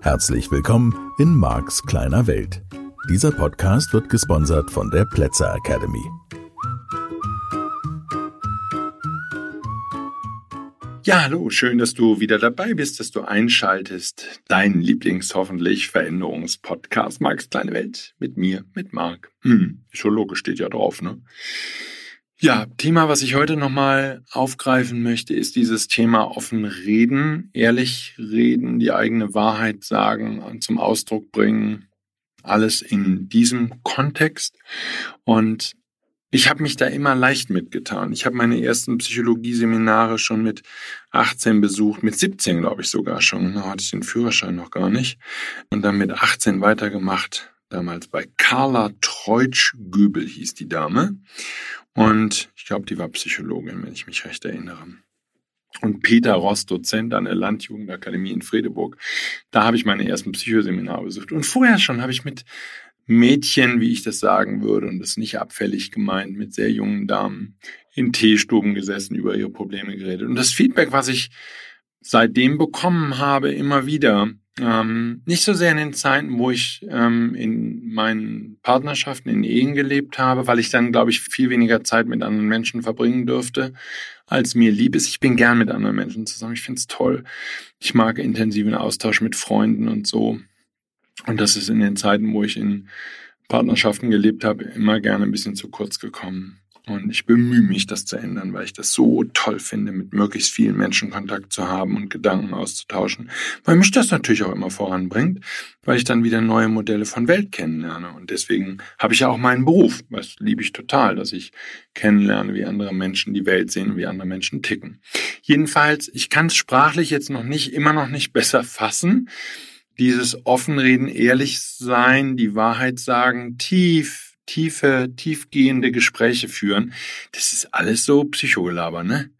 Herzlich willkommen in Marks kleiner Welt. Dieser Podcast wird gesponsert von der Plätzer Academy. Ja, hallo, schön, dass du wieder dabei bist, dass du einschaltest. Dein Lieblings hoffentlich Veränderungspodcast Marks kleine Welt mit mir, mit Marc. Hm, schon logisch steht ja drauf, ne? Ja, Thema, was ich heute nochmal aufgreifen möchte, ist dieses Thema offen reden, ehrlich reden, die eigene Wahrheit sagen und zum Ausdruck bringen. Alles in diesem Kontext. Und ich habe mich da immer leicht mitgetan. Ich habe meine ersten Psychologieseminare schon mit 18 besucht, mit 17 glaube ich sogar schon. Da hatte ich den Führerschein noch gar nicht. Und dann mit 18 weitergemacht. Damals bei Carla Treutsch-Göbel hieß die Dame. Und ich glaube, die war Psychologin, wenn ich mich recht erinnere. Und Peter Ross, Dozent an der Landjugendakademie in Fredeburg. Da habe ich meine ersten Psychoseminare besucht. Und vorher schon habe ich mit Mädchen, wie ich das sagen würde, und das ist nicht abfällig gemeint, mit sehr jungen Damen in Teestuben gesessen, über ihre Probleme geredet. Und das Feedback, was ich seitdem bekommen habe, immer wieder, ähm, nicht so sehr in den Zeiten, wo ich ähm, in meinen Partnerschaften, in Ehen gelebt habe, weil ich dann, glaube ich, viel weniger Zeit mit anderen Menschen verbringen dürfte, als mir lieb ist. Ich bin gern mit anderen Menschen zusammen. Ich finde es toll. Ich mag intensiven Austausch mit Freunden und so. Und das ist in den Zeiten, wo ich in Partnerschaften gelebt habe, immer gerne ein bisschen zu kurz gekommen. Und ich bemühe mich, das zu ändern, weil ich das so toll finde, mit möglichst vielen Menschen Kontakt zu haben und Gedanken auszutauschen. Weil mich das natürlich auch immer voranbringt, weil ich dann wieder neue Modelle von Welt kennenlerne. Und deswegen habe ich ja auch meinen Beruf. Das liebe ich total, dass ich kennenlerne, wie andere Menschen die Welt sehen und wie andere Menschen ticken. Jedenfalls, ich kann es sprachlich jetzt noch nicht, immer noch nicht besser fassen dieses Offenreden, ehrlich sein, die Wahrheit sagen, tief, tiefe, tiefgehende Gespräche führen, das ist alles so Psychogelaber, ne?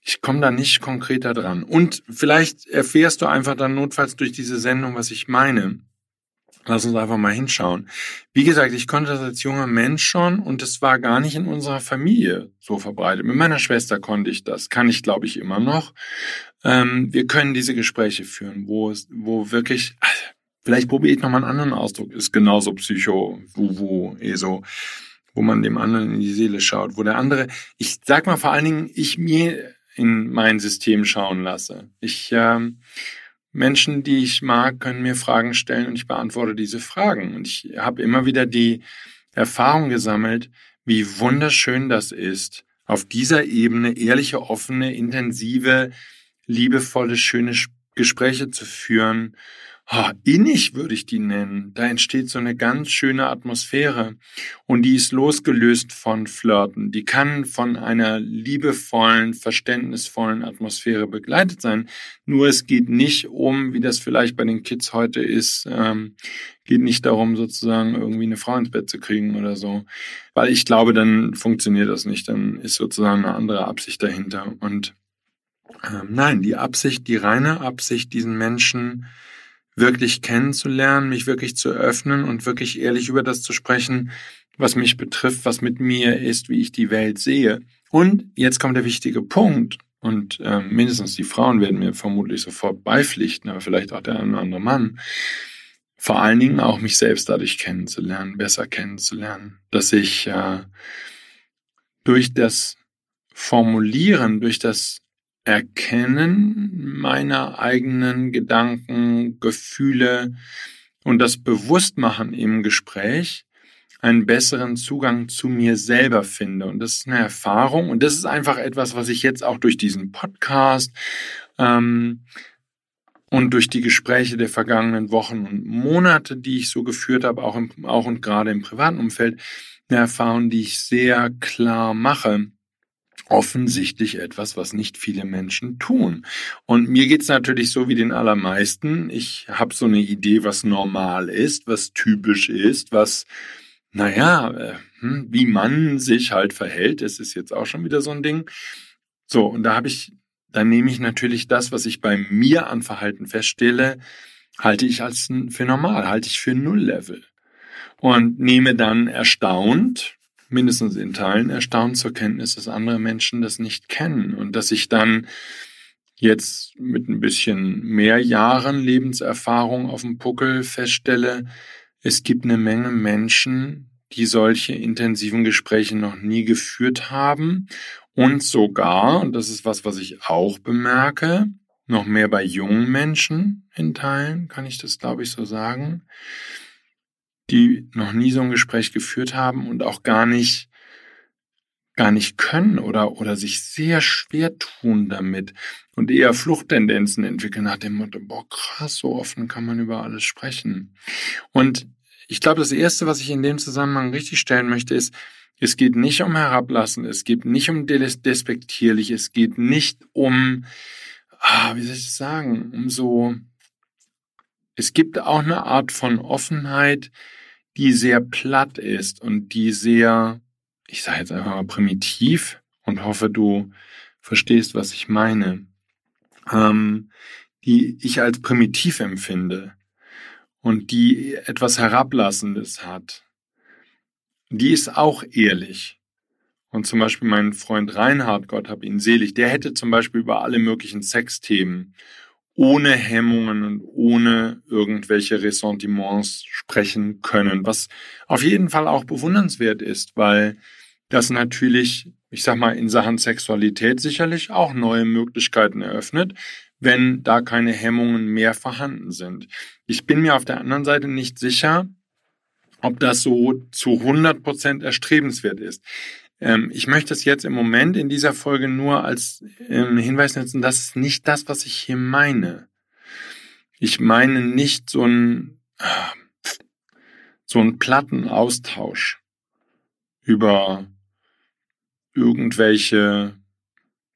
Ich komme da nicht konkreter dran. Und vielleicht erfährst du einfach dann notfalls durch diese Sendung, was ich meine. Lass uns einfach mal hinschauen. Wie gesagt, ich konnte das als junger Mensch schon und es war gar nicht in unserer Familie so verbreitet. Mit meiner Schwester konnte ich das, kann ich glaube ich immer noch. Ähm, wir können diese Gespräche führen, wo wo wirklich, vielleicht probiere ich nochmal einen anderen Ausdruck, ist genauso Psycho, Wuwu, ESO, wo man dem anderen in die Seele schaut, wo der andere, ich sag mal vor allen Dingen, ich mir in mein System schauen lasse. Ich, ähm, Menschen, die ich mag, können mir Fragen stellen und ich beantworte diese Fragen. Und ich habe immer wieder die Erfahrung gesammelt, wie wunderschön das ist, auf dieser Ebene ehrliche, offene, intensive, liebevolle, schöne Gespräche zu führen oh, innig würde ich die nennen. Da entsteht so eine ganz schöne Atmosphäre und die ist losgelöst von Flirten. Die kann von einer liebevollen, verständnisvollen Atmosphäre begleitet sein. Nur es geht nicht um, wie das vielleicht bei den Kids heute ist, ähm, geht nicht darum, sozusagen irgendwie eine Frau ins Bett zu kriegen oder so. Weil ich glaube, dann funktioniert das nicht. Dann ist sozusagen eine andere Absicht dahinter. Und ähm, nein, die Absicht, die reine Absicht, diesen Menschen wirklich kennenzulernen, mich wirklich zu öffnen und wirklich ehrlich über das zu sprechen, was mich betrifft, was mit mir ist, wie ich die Welt sehe. Und jetzt kommt der wichtige Punkt, und äh, mindestens die Frauen werden mir vermutlich sofort beipflichten, aber vielleicht auch der eine oder andere Mann. Vor allen Dingen auch mich selbst dadurch kennenzulernen, besser kennenzulernen, dass ich äh, durch das Formulieren, durch das Erkennen meiner eigenen Gedanken, Gefühle und das Bewusstmachen im Gespräch einen besseren Zugang zu mir selber finde. Und das ist eine Erfahrung und das ist einfach etwas, was ich jetzt auch durch diesen Podcast ähm, und durch die Gespräche der vergangenen Wochen und Monate, die ich so geführt habe, auch, im, auch und gerade im privaten Umfeld, eine Erfahrung, die ich sehr klar mache offensichtlich etwas, was nicht viele Menschen tun. Und mir geht's natürlich so wie den allermeisten. Ich habe so eine Idee, was normal ist, was typisch ist, was, naja, äh, hm, wie man sich halt verhält. Es ist jetzt auch schon wieder so ein Ding. So, und da habe ich, dann nehme ich natürlich das, was ich bei mir an Verhalten feststelle, halte ich als für normal, halte ich für Null-Level. Und nehme dann erstaunt, mindestens in Teilen erstaunt zur Kenntnis, dass andere Menschen das nicht kennen und dass ich dann jetzt mit ein bisschen mehr Jahren Lebenserfahrung auf dem Puckel feststelle, es gibt eine Menge Menschen, die solche intensiven Gespräche noch nie geführt haben und sogar, und das ist was, was ich auch bemerke, noch mehr bei jungen Menschen in Teilen, kann ich das, glaube ich, so sagen, die noch nie so ein Gespräch geführt haben und auch gar nicht gar nicht können oder, oder sich sehr schwer tun damit und eher Fluchttendenzen entwickeln nach dem Motto, boah, krass, so offen kann man über alles sprechen. Und ich glaube, das Erste, was ich in dem Zusammenhang richtig stellen möchte, ist, es geht nicht um Herablassen, es geht nicht um despektierlich, es geht nicht um, ah, wie soll ich das sagen, um so, es gibt auch eine Art von Offenheit, die sehr platt ist und die sehr, ich sage jetzt einfach mal primitiv und hoffe, du verstehst, was ich meine, ähm, die ich als primitiv empfinde und die etwas Herablassendes hat. Die ist auch ehrlich. Und zum Beispiel mein Freund Reinhard, Gott hab ihn selig, der hätte zum Beispiel über alle möglichen Sexthemen ohne Hemmungen und ohne irgendwelche Ressentiments sprechen können, was auf jeden Fall auch bewundernswert ist, weil das natürlich, ich sag mal, in Sachen Sexualität sicherlich auch neue Möglichkeiten eröffnet, wenn da keine Hemmungen mehr vorhanden sind. Ich bin mir auf der anderen Seite nicht sicher, ob das so zu 100 Prozent erstrebenswert ist. Ähm, ich möchte es jetzt im Moment in dieser Folge nur als ähm, Hinweis nutzen, das ist nicht das, was ich hier meine. Ich meine nicht so ein, so einen platten Austausch über irgendwelche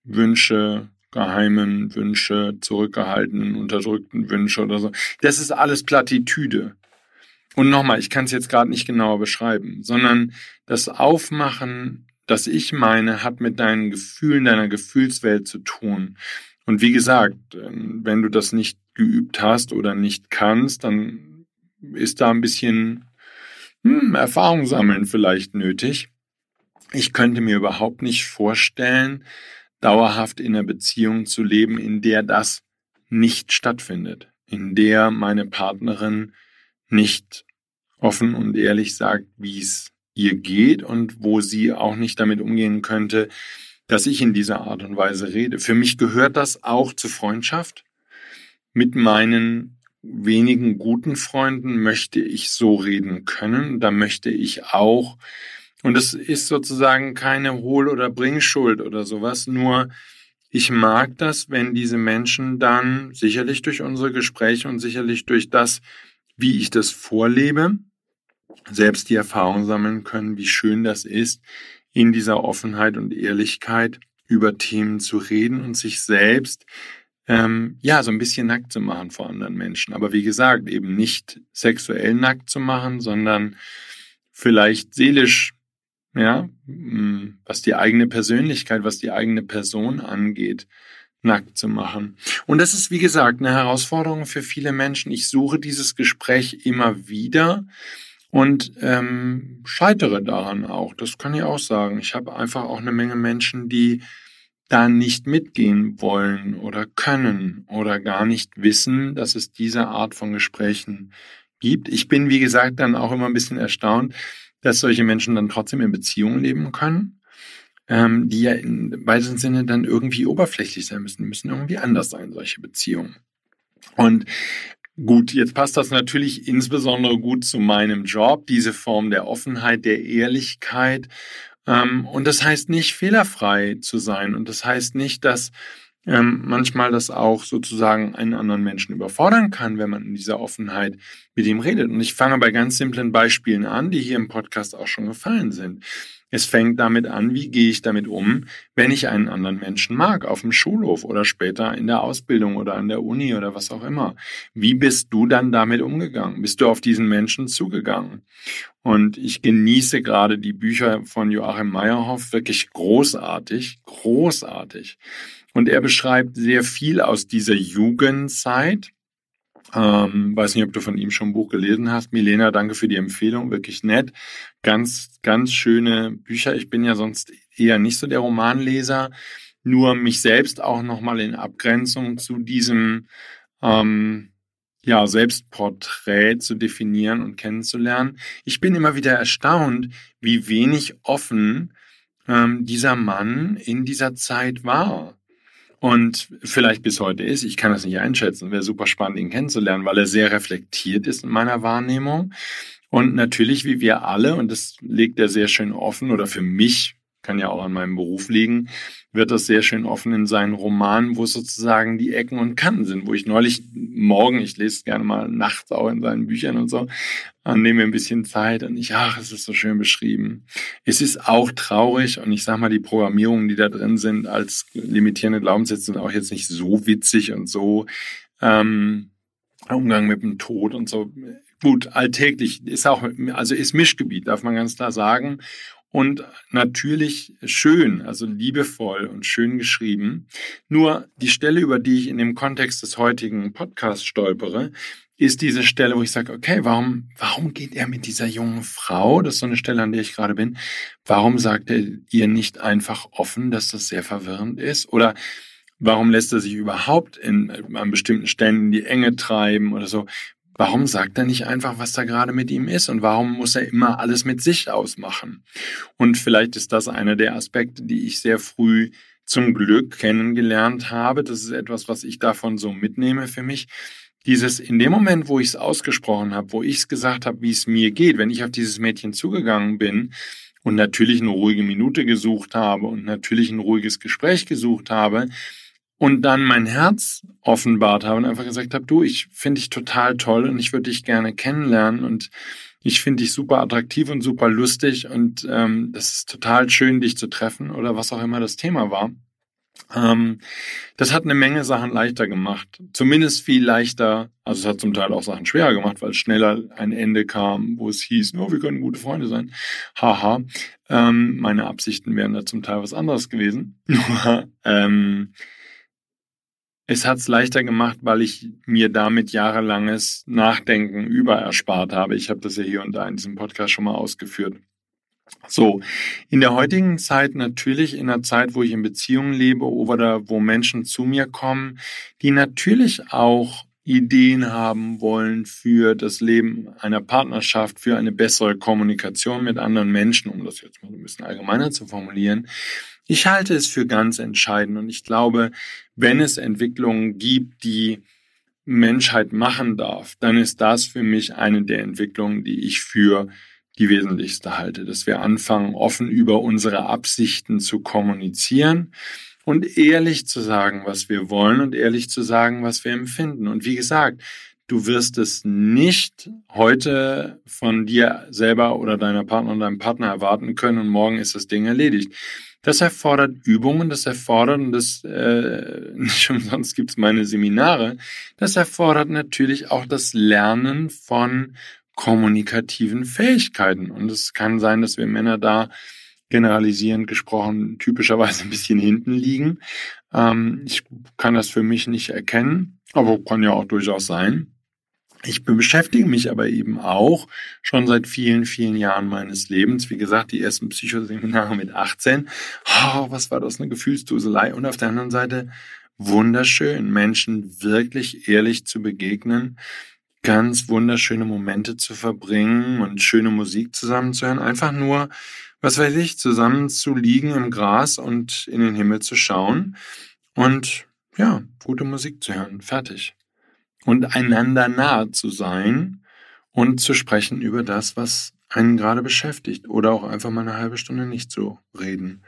Wünsche, geheimen Wünsche, zurückgehaltenen, unterdrückten Wünsche oder so. Das ist alles Plattitüde. Und nochmal, ich kann es jetzt gerade nicht genauer beschreiben, sondern das Aufmachen das ich meine, hat mit deinen Gefühlen, deiner Gefühlswelt zu tun. Und wie gesagt, ähm, wenn du das nicht geübt hast oder nicht kannst, dann ist da ein bisschen hm, Erfahrung sammeln vielleicht nötig. Ich könnte mir überhaupt nicht vorstellen, dauerhaft in einer Beziehung zu leben, in der das nicht stattfindet, in der meine Partnerin nicht offen und ehrlich sagt, wie es ihr geht und wo sie auch nicht damit umgehen könnte, dass ich in dieser Art und Weise rede. Für mich gehört das auch zur Freundschaft. Mit meinen wenigen guten Freunden möchte ich so reden können. Da möchte ich auch, und es ist sozusagen keine Hohl- oder Bringschuld oder sowas, nur ich mag das, wenn diese Menschen dann sicherlich durch unsere Gespräche und sicherlich durch das, wie ich das vorlebe, selbst die Erfahrung sammeln können, wie schön das ist, in dieser Offenheit und Ehrlichkeit über Themen zu reden und sich selbst ähm, ja so ein bisschen nackt zu machen vor anderen Menschen. Aber wie gesagt, eben nicht sexuell nackt zu machen, sondern vielleicht seelisch, ja, mm, was die eigene Persönlichkeit, was die eigene Person angeht, nackt zu machen. Und das ist, wie gesagt, eine Herausforderung für viele Menschen. Ich suche dieses Gespräch immer wieder und ähm, scheitere daran auch. Das kann ich auch sagen. Ich habe einfach auch eine Menge Menschen, die da nicht mitgehen wollen oder können oder gar nicht wissen, dass es diese Art von Gesprächen gibt. Ich bin, wie gesagt, dann auch immer ein bisschen erstaunt, dass solche Menschen dann trotzdem in Beziehungen leben können, ähm, die ja in weiteren Sinne dann irgendwie oberflächlich sein müssen. Die müssen irgendwie anders sein, solche Beziehungen. Und Gut, jetzt passt das natürlich insbesondere gut zu meinem Job, diese Form der Offenheit, der Ehrlichkeit. Ähm, und das heißt nicht fehlerfrei zu sein. Und das heißt nicht, dass ähm, manchmal das auch sozusagen einen anderen Menschen überfordern kann, wenn man in dieser Offenheit mit ihm redet. Und ich fange bei ganz simplen Beispielen an, die hier im Podcast auch schon gefallen sind. Es fängt damit an, wie gehe ich damit um, wenn ich einen anderen Menschen mag, auf dem Schulhof oder später in der Ausbildung oder an der Uni oder was auch immer. Wie bist du dann damit umgegangen? Bist du auf diesen Menschen zugegangen? Und ich genieße gerade die Bücher von Joachim Meyerhoff wirklich großartig, großartig. Und er beschreibt sehr viel aus dieser Jugendzeit Ähm, weiß nicht, ob du von ihm schon ein Buch gelesen hast. Milena, danke für die Empfehlung, wirklich nett. Ganz, ganz schöne Bücher. Ich bin ja sonst eher nicht so der Romanleser, nur mich selbst auch nochmal in Abgrenzung zu diesem ähm, ja, Selbstporträt zu definieren und kennenzulernen. Ich bin immer wieder erstaunt, wie wenig offen ähm, dieser Mann in dieser Zeit war und vielleicht bis heute ist. Ich kann das nicht einschätzen. Wäre super spannend, ihn kennenzulernen, weil er sehr reflektiert ist in meiner Wahrnehmung. Und natürlich, wie wir alle, und das legt er sehr schön offen, oder für mich kann ja auch an meinem Beruf liegen, wird das sehr schön offen in seinen Romanen, wo sozusagen die Ecken und Kanten sind, wo ich neulich morgen, ich lese gerne mal nachts auch in seinen Büchern und so, nehme mir ein bisschen Zeit und ich, ach, es ist so schön beschrieben. Es ist auch traurig und ich sag mal, die Programmierungen, die da drin sind als limitierende Glaubenssätze sind auch jetzt nicht so witzig und so ähm, Umgang mit dem Tod und so. Gut, alltäglich ist auch, also ist Mischgebiet, darf man ganz klar sagen und natürlich schön, also liebevoll und schön geschrieben. Nur die Stelle, über die ich in dem Kontext des heutigen Podcasts stolpere, ist diese Stelle, wo ich sage, okay, warum, warum geht er mit dieser jungen Frau, das ist so eine Stelle, an der ich gerade bin, warum sagt er ihr nicht einfach offen, dass das sehr verwirrend ist? Oder warum lässt er sich überhaupt in, an bestimmten Stellen in die Enge treiben oder so? Warum sagt er nicht einfach, was da gerade mit ihm ist? Und warum muss er immer alles mit sich ausmachen? Und vielleicht ist das einer der Aspekte, die ich sehr früh zum Glück kennengelernt habe. Das ist etwas, was ich davon so mitnehme für mich. Dieses, in dem Moment, wo ich es ausgesprochen habe, wo ich es gesagt habe, wie es mir geht, wenn ich auf dieses Mädchen zugegangen bin und natürlich eine ruhige Minute gesucht habe und natürlich ein ruhiges Gespräch gesucht habe, und dann mein Herz offenbart habe und einfach gesagt habe, du, ich finde dich total toll und ich würde dich gerne kennenlernen und ich finde dich super attraktiv und super lustig und ähm, das ist total schön, dich zu treffen oder was auch immer das Thema war. Ähm, das hat eine Menge Sachen leichter gemacht. Zumindest viel leichter, also es hat zum Teil auch Sachen schwerer gemacht, weil schneller ein Ende kam, wo es hieß, oh, wir können gute Freunde sein. Haha. Ähm, meine Absichten wären da zum Teil was anderes gewesen. ähm, es hat es leichter gemacht, weil ich mir damit jahrelanges Nachdenken über erspart habe. Ich habe das ja hier und da in diesem Podcast schon mal ausgeführt. So, in der heutigen Zeit natürlich, in einer Zeit, wo ich in Beziehungen lebe oder wo Menschen zu mir kommen, die natürlich auch Ideen haben wollen für das Leben einer Partnerschaft, für eine bessere Kommunikation mit anderen Menschen, um das jetzt mal ein bisschen allgemeiner zu formulieren, ich halte es für ganz entscheidend und ich glaube, wenn es Entwicklungen gibt, die Menschheit machen darf, dann ist das für mich eine der Entwicklungen, die ich für die wesentlichste halte, dass wir anfangen, offen über unsere Absichten zu kommunizieren und ehrlich zu sagen, was wir wollen und ehrlich zu sagen, was wir empfinden. Und wie gesagt, du wirst es nicht heute von dir selber oder deiner Partner und deinem Partner erwarten können und morgen ist das Ding erledigt. Das erfordert Übungen, das erfordert, und das äh, nicht umsonst gibt es meine Seminare, das erfordert natürlich auch das Lernen von kommunikativen Fähigkeiten. Und es kann sein, dass wir Männer da generalisierend gesprochen typischerweise ein bisschen hinten liegen. Ähm, ich kann das für mich nicht erkennen, aber kann ja auch durchaus sein. Ich beschäftige mich aber eben auch schon seit vielen, vielen Jahren meines Lebens. Wie gesagt, die ersten Psychoseminare mit 18. Oh, was war das eine Gefühlsduselei? Und auf der anderen Seite wunderschön, Menschen wirklich ehrlich zu begegnen, ganz wunderschöne Momente zu verbringen und schöne Musik zusammenzuhören. Einfach nur, was weiß ich, zusammen zu liegen im Gras und in den Himmel zu schauen und ja, gute Musik zu hören. Fertig und einander nahe zu sein und zu sprechen über das, was einen gerade beschäftigt oder auch einfach mal eine halbe Stunde nicht zu reden.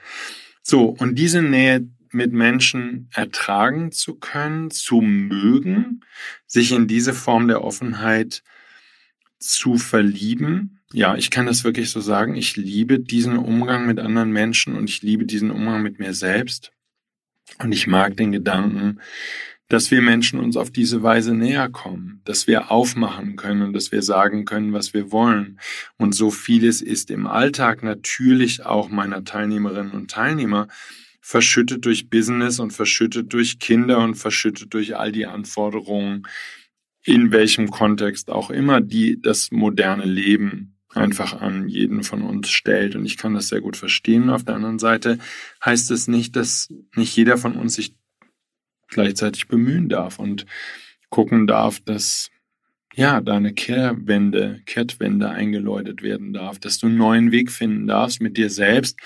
So, und diese Nähe mit Menschen ertragen zu können, zu mögen, sich in diese Form der Offenheit zu verlieben. Ja, ich kann das wirklich so sagen. Ich liebe diesen Umgang mit anderen Menschen und ich liebe diesen Umgang mit mir selbst. Und ich mag den Gedanken, dass wir Menschen uns auf diese Weise näher kommen, dass wir aufmachen können und dass wir sagen können, was wir wollen. Und so vieles ist im Alltag natürlich auch meiner Teilnehmerinnen und Teilnehmer verschüttet durch Business und verschüttet durch Kinder und verschüttet durch all die Anforderungen, in welchem Kontext auch immer, die das moderne Leben einfach an jeden von uns stellt. Und ich kann das sehr gut verstehen. Auf der anderen Seite heißt es nicht, dass nicht jeder von uns sich gleichzeitig bemühen darf und gucken darf, dass ja, deine Kehrwende, Kehrtwende eingeläutet werden darf, dass du einen neuen Weg finden darfst mit dir selbst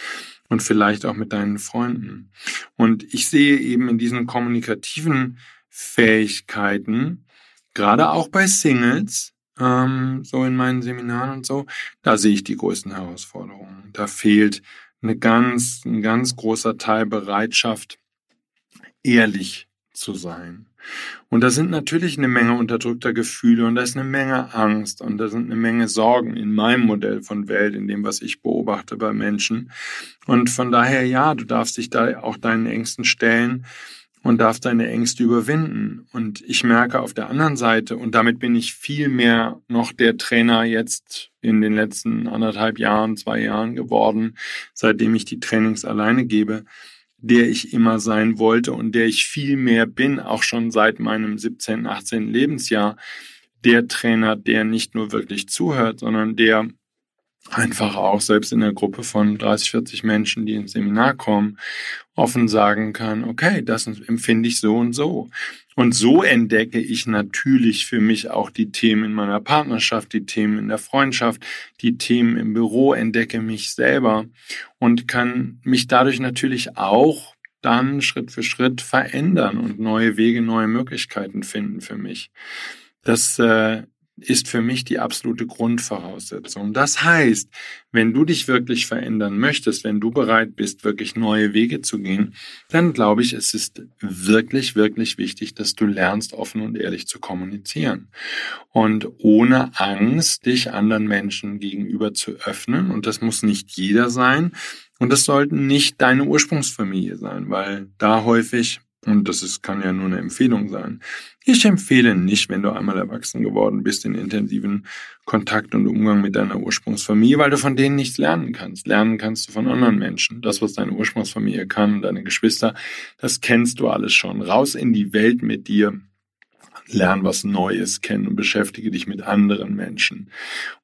und vielleicht auch mit deinen Freunden. Und ich sehe eben in diesen kommunikativen Fähigkeiten, gerade auch bei Singles, ähm, so in meinen Seminaren und so, da sehe ich die größten Herausforderungen. Da fehlt eine ganz, ein ganz großer Teil Bereitschaft, ehrlich zu sein. Und da sind natürlich eine Menge unterdrückter Gefühle und da ist eine Menge Angst und da sind eine Menge Sorgen in meinem Modell von Welt, in dem, was ich beobachte bei Menschen. Und von daher, ja, du darfst dich da auch deinen Ängsten stellen und darf deine Ängste überwinden. Und ich merke auf der anderen Seite, und damit bin ich viel mehr noch der Trainer jetzt in den letzten anderthalb Jahren, zwei Jahren geworden, seitdem ich die Trainings alleine gebe, der ich immer sein wollte und der ich viel mehr bin, auch schon seit meinem 17., 18. Lebensjahr. Der Trainer, der nicht nur wirklich zuhört, sondern der einfach auch selbst in einer Gruppe von 30, 40 Menschen, die ins Seminar kommen, offen sagen kann, okay, das empfinde ich so und so. Und so entdecke ich natürlich für mich auch die Themen in meiner Partnerschaft, die Themen in der Freundschaft, die Themen im Büro, entdecke mich selber und kann mich dadurch natürlich auch dann Schritt für Schritt verändern und neue Wege, neue Möglichkeiten finden für mich. Das äh, ist für mich die absolute Grundvoraussetzung. Das heißt, wenn du dich wirklich verändern möchtest, wenn du bereit bist, wirklich neue Wege zu gehen, dann glaube ich, es ist wirklich, wirklich wichtig, dass du lernst, offen und ehrlich zu kommunizieren. Und ohne Angst, dich anderen Menschen gegenüber zu öffnen. Und das muss nicht jeder sein. Und das sollten nicht deine Ursprungsfamilie sein, weil da häufig und das ist, kann ja nur eine Empfehlung sein. Ich empfehle nicht, wenn du einmal erwachsen geworden bist, den intensiven Kontakt und Umgang mit deiner Ursprungsfamilie, weil du von denen nichts lernen kannst. Lernen kannst du von anderen Menschen. Das, was deine Ursprungsfamilie kann, deine Geschwister, das kennst du alles schon. Raus in die Welt mit dir. Lern was Neues kennen und beschäftige dich mit anderen Menschen.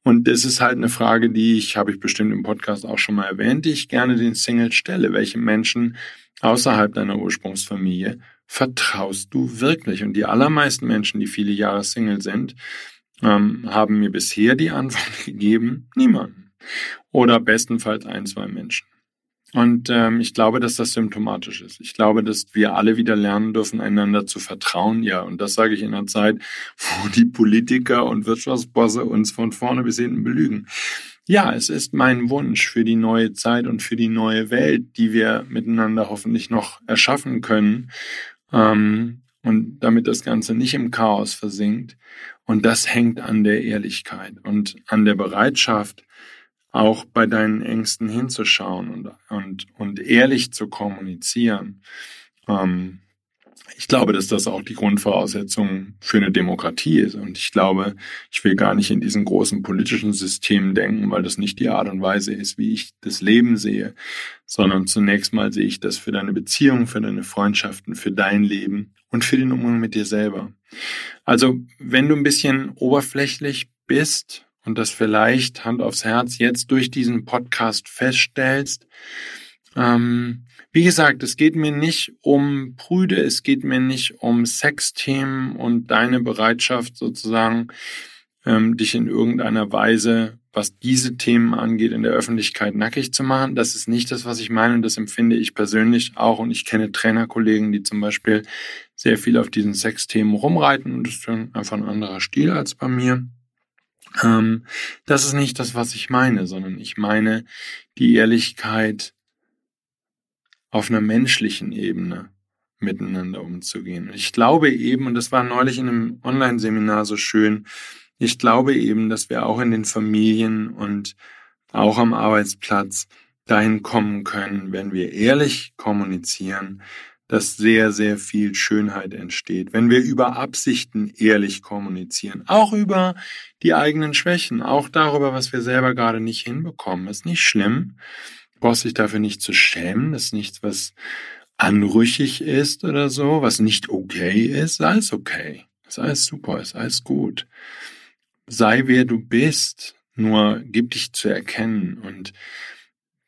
Und das ist halt eine Frage, die ich, habe ich bestimmt im Podcast auch schon mal erwähnt, die ich gerne den Single stelle. Welche Menschen außerhalb deiner Ursprungsfamilie vertraust du wirklich? Und die allermeisten Menschen, die viele Jahre Single sind, ähm, haben mir bisher die Antwort gegeben, niemanden. Oder bestenfalls ein, zwei Menschen. Und ähm, ich glaube, dass das symptomatisch ist. Ich glaube, dass wir alle wieder lernen dürfen, einander zu vertrauen. Ja, und das sage ich in einer Zeit, wo die Politiker und Wirtschaftsbosse uns von vorne bis hinten belügen. Ja, es ist mein Wunsch für die neue Zeit und für die neue Welt, die wir miteinander hoffentlich noch erschaffen können. Ähm, und damit das Ganze nicht im Chaos versinkt. Und das hängt an der Ehrlichkeit und an der Bereitschaft, auch bei deinen Ängsten hinzuschauen und, und, und ehrlich zu kommunizieren. Ähm, ich glaube, dass das auch die Grundvoraussetzung für eine Demokratie ist. Und ich glaube, ich will gar nicht in diesen großen politischen Systemen denken, weil das nicht die Art und Weise ist, wie ich das Leben sehe, sondern zunächst mal sehe ich das für deine Beziehungen, für deine Freundschaften, für dein Leben und für den Umgang mit dir selber. Also, wenn du ein bisschen oberflächlich bist und das vielleicht Hand aufs Herz jetzt durch diesen Podcast feststellst. Ähm, wie gesagt, es geht mir nicht um Brüde, es geht mir nicht um Sexthemen und deine Bereitschaft sozusagen, ähm, dich in irgendeiner Weise, was diese Themen angeht, in der Öffentlichkeit nackig zu machen. Das ist nicht das, was ich meine und das empfinde ich persönlich auch. Und ich kenne Trainerkollegen, die zum Beispiel sehr viel auf diesen Sexthemen rumreiten und das ist einfach ein anderer Stil als bei mir. Ähm, das ist nicht das, was ich meine, sondern ich meine die Ehrlichkeit auf einer menschlichen Ebene miteinander umzugehen. Ich glaube eben, und das war neulich in einem Online-Seminar so schön, ich glaube eben, dass wir auch in den Familien und auch am Arbeitsplatz dahin kommen können, wenn wir ehrlich kommunizieren, dass sehr, sehr viel Schönheit entsteht. Wenn wir über Absichten ehrlich kommunizieren, auch über die eigenen Schwächen, auch darüber, was wir selber gerade nicht hinbekommen, ist nicht schlimm. Brauchst dich dafür nicht zu schämen, das ist nichts, was anrüchig ist oder so, was nicht okay ist, alles okay. Ist alles super, ist alles gut. Sei wer du bist, nur gib dich zu erkennen. Und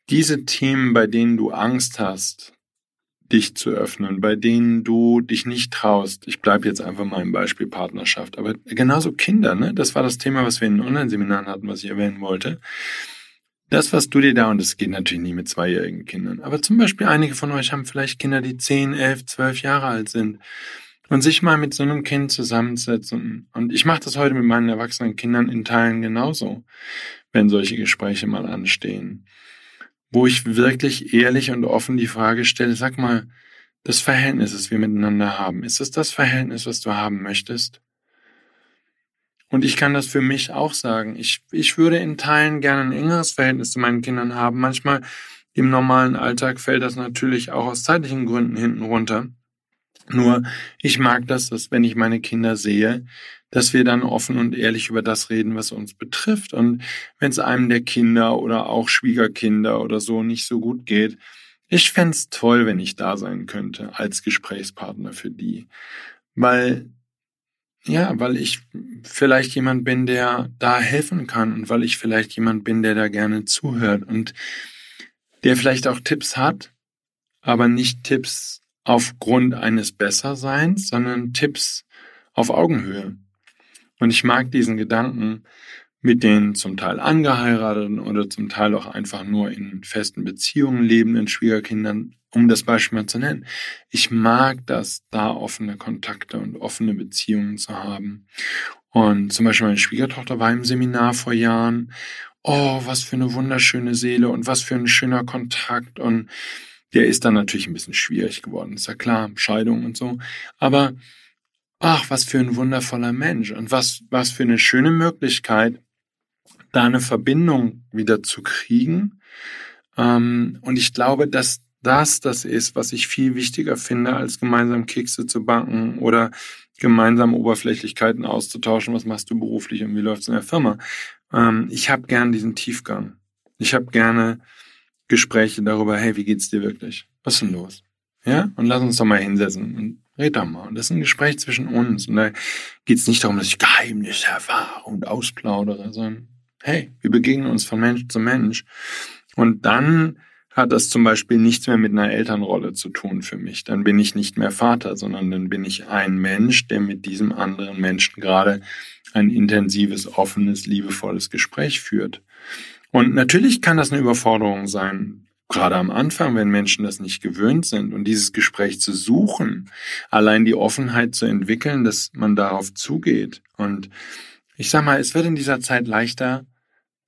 diese Themen, bei denen du Angst hast, dich zu öffnen, bei denen du dich nicht traust. Ich bleibe jetzt einfach mal im Beispiel Partnerschaft, aber genauso Kinder, ne? Das war das Thema, was wir in den Online-Seminaren hatten, was ich erwähnen wollte. Das, was du dir da, und das geht natürlich nie mit zweijährigen Kindern, aber zum Beispiel einige von euch haben vielleicht Kinder, die 10, 11, 12 Jahre alt sind und sich mal mit so einem Kind zusammensetzen. Und ich mache das heute mit meinen erwachsenen Kindern in Teilen genauso, wenn solche Gespräche mal anstehen wo ich wirklich ehrlich und offen die Frage stelle, sag mal, das Verhältnis, das wir miteinander haben, ist es das Verhältnis, was du haben möchtest? Und ich kann das für mich auch sagen. Ich, ich würde in Teilen gerne ein engeres Verhältnis zu meinen Kindern haben. Manchmal im normalen Alltag fällt das natürlich auch aus zeitlichen Gründen hinten runter. Nur ich mag das, dass wenn ich meine Kinder sehe, dass wir dann offen und ehrlich über das reden, was uns betrifft. Und wenn es einem der Kinder oder auch Schwiegerkinder oder so nicht so gut geht, ich fände toll, wenn ich da sein könnte als Gesprächspartner für die. Weil, ja, weil ich vielleicht jemand bin, der da helfen kann und weil ich vielleicht jemand bin, der da gerne zuhört und der vielleicht auch Tipps hat, aber nicht Tipps aufgrund eines Besserseins, sondern Tipps auf Augenhöhe. Und ich mag diesen Gedanken mit den zum Teil angeheirateten oder zum Teil auch einfach nur in festen Beziehungen lebenden Schwiegerkindern, um das Beispiel mal zu nennen. Ich mag das, da offene Kontakte und offene Beziehungen zu haben. Und zum Beispiel meine Schwiegertochter war im Seminar vor Jahren. Oh, was für eine wunderschöne Seele und was für ein schöner Kontakt. Und der ist dann natürlich ein bisschen schwierig geworden, ist ja klar, Scheidung und so. Aber ach, was für ein wundervoller Mensch und was, was für eine schöne Möglichkeit, da eine Verbindung wieder zu kriegen. Ähm, und ich glaube, dass das das ist, was ich viel wichtiger finde, als gemeinsam Kekse zu backen oder gemeinsam Oberflächlichkeiten auszutauschen. Was machst du beruflich und wie läuft's in der Firma? Ähm, ich habe gern diesen Tiefgang. Ich habe gerne Gespräche darüber, hey, wie geht's dir wirklich? Was ist denn los? Ja? Und lass uns doch mal hinsetzen und red doch mal. Und das ist ein Gespräch zwischen uns. Und da geht's nicht darum, dass ich Geheimnisse erfahre und ausplaudere, sondern hey, wir begegnen uns von Mensch zu Mensch. Und dann hat das zum Beispiel nichts mehr mit einer Elternrolle zu tun für mich. Dann bin ich nicht mehr Vater, sondern dann bin ich ein Mensch, der mit diesem anderen Menschen gerade ein intensives, offenes, liebevolles Gespräch führt. Und natürlich kann das eine Überforderung sein, gerade am Anfang, wenn Menschen das nicht gewöhnt sind und dieses Gespräch zu suchen, allein die Offenheit zu entwickeln, dass man darauf zugeht. Und ich sag mal, es wird in dieser Zeit leichter.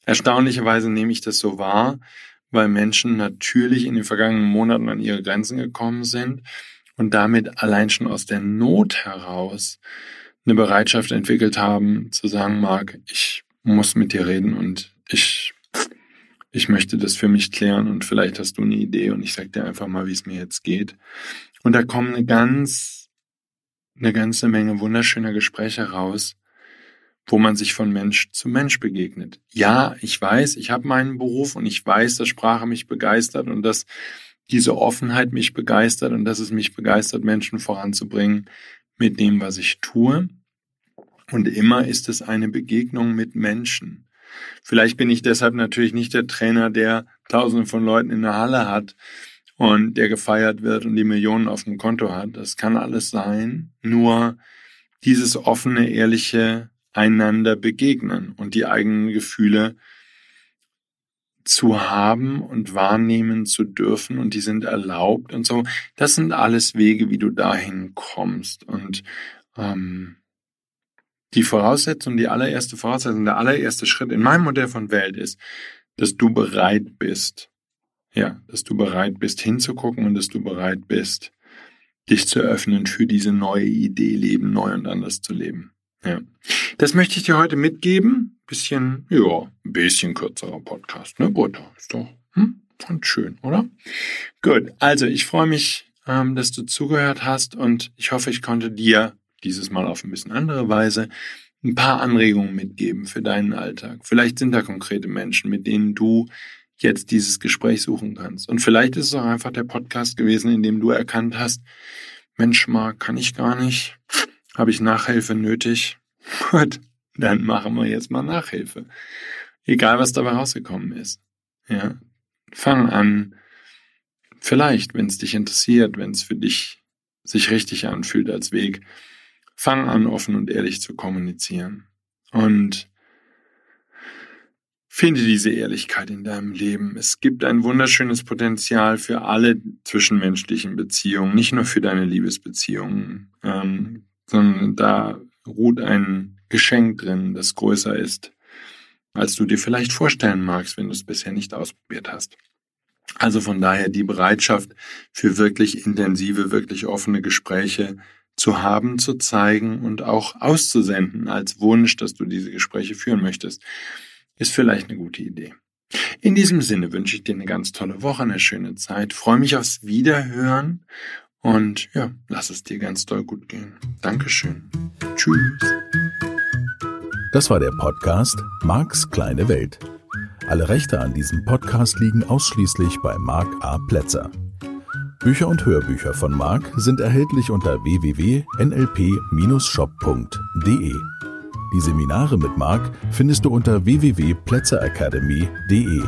Erstaunlicherweise nehme ich das so wahr, weil Menschen natürlich in den vergangenen Monaten an ihre Grenzen gekommen sind und damit allein schon aus der Not heraus eine Bereitschaft entwickelt haben, zu sagen, Marc, ich muss mit dir reden und ich ich möchte das für mich klären und vielleicht hast du eine Idee und ich sag dir einfach mal, wie es mir jetzt geht. Und da kommen eine ganz, eine ganze Menge wunderschöner Gespräche raus, wo man sich von Mensch zu Mensch begegnet. Ja, ich weiß, ich habe meinen Beruf und ich weiß, dass Sprache mich begeistert und dass diese Offenheit mich begeistert und dass es mich begeistert, Menschen voranzubringen mit dem, was ich tue. Und immer ist es eine Begegnung mit Menschen. Vielleicht bin ich deshalb natürlich nicht der Trainer, der Tausende von Leuten in der Halle hat und der gefeiert wird und die Millionen auf dem Konto hat. Das kann alles sein. Nur dieses offene, ehrliche einander begegnen und die eigenen Gefühle zu haben und wahrnehmen zu dürfen und die sind erlaubt und so. Das sind alles Wege, wie du dahin kommst. Und ähm, die Voraussetzung, die allererste Voraussetzung, der allererste Schritt in meinem Modell von Welt ist, dass du bereit bist, ja, dass du bereit bist hinzugucken und dass du bereit bist, dich zu öffnen für diese neue Idee, Leben neu und anders zu leben. Ja. Das möchte ich dir heute mitgeben. Bisschen, ja, ein bisschen kürzerer Podcast, ne? Gut, ist doch, hm? Und schön, oder? Gut, also ich freue mich, ähm, dass du zugehört hast und ich hoffe, ich konnte dir dieses Mal auf ein bisschen andere Weise, ein paar Anregungen mitgeben für deinen Alltag. Vielleicht sind da konkrete Menschen, mit denen du jetzt dieses Gespräch suchen kannst. Und vielleicht ist es auch einfach der Podcast gewesen, in dem du erkannt hast, Mensch, mal kann ich gar nicht Habe ich Nachhilfe nötig? Gut, dann machen wir jetzt mal Nachhilfe. Egal, was dabei rausgekommen ist. Ja, fang an, vielleicht, wenn es dich interessiert, wenn es für dich sich richtig anfühlt als Weg, fang an, offen und ehrlich zu kommunizieren. Und Finde diese Ehrlichkeit in deinem Leben. Es gibt ein wunderschönes Potenzial für alle zwischenmenschlichen Beziehungen, nicht nur für deine Liebesbeziehungen, ähm, sondern da ruht ein Geschenk drin, das größer ist, als du dir vielleicht vorstellen magst, wenn du es bisher nicht ausprobiert hast. Also von daher die Bereitschaft für wirklich intensive, wirklich offene Gespräche zu haben, zu zeigen und auch auszusenden als Wunsch, dass du diese Gespräche führen möchtest ist vielleicht eine gute Idee. In diesem Sinne wünsche ich dir eine ganz tolle Woche, eine schöne Zeit, freue mich aufs Wiederhören und ja, lass es dir ganz doll gut gehen. Dankeschön. Tschüss. Das war der Podcast Marks kleine Welt. Alle Rechte an diesem Podcast liegen ausschließlich bei Mark A. Plätzer. Bücher und Hörbücher von Mark sind erhältlich unter www.nlp-shop.de. Die Seminare mit Marc findest du unter www.plätzeracademy.de.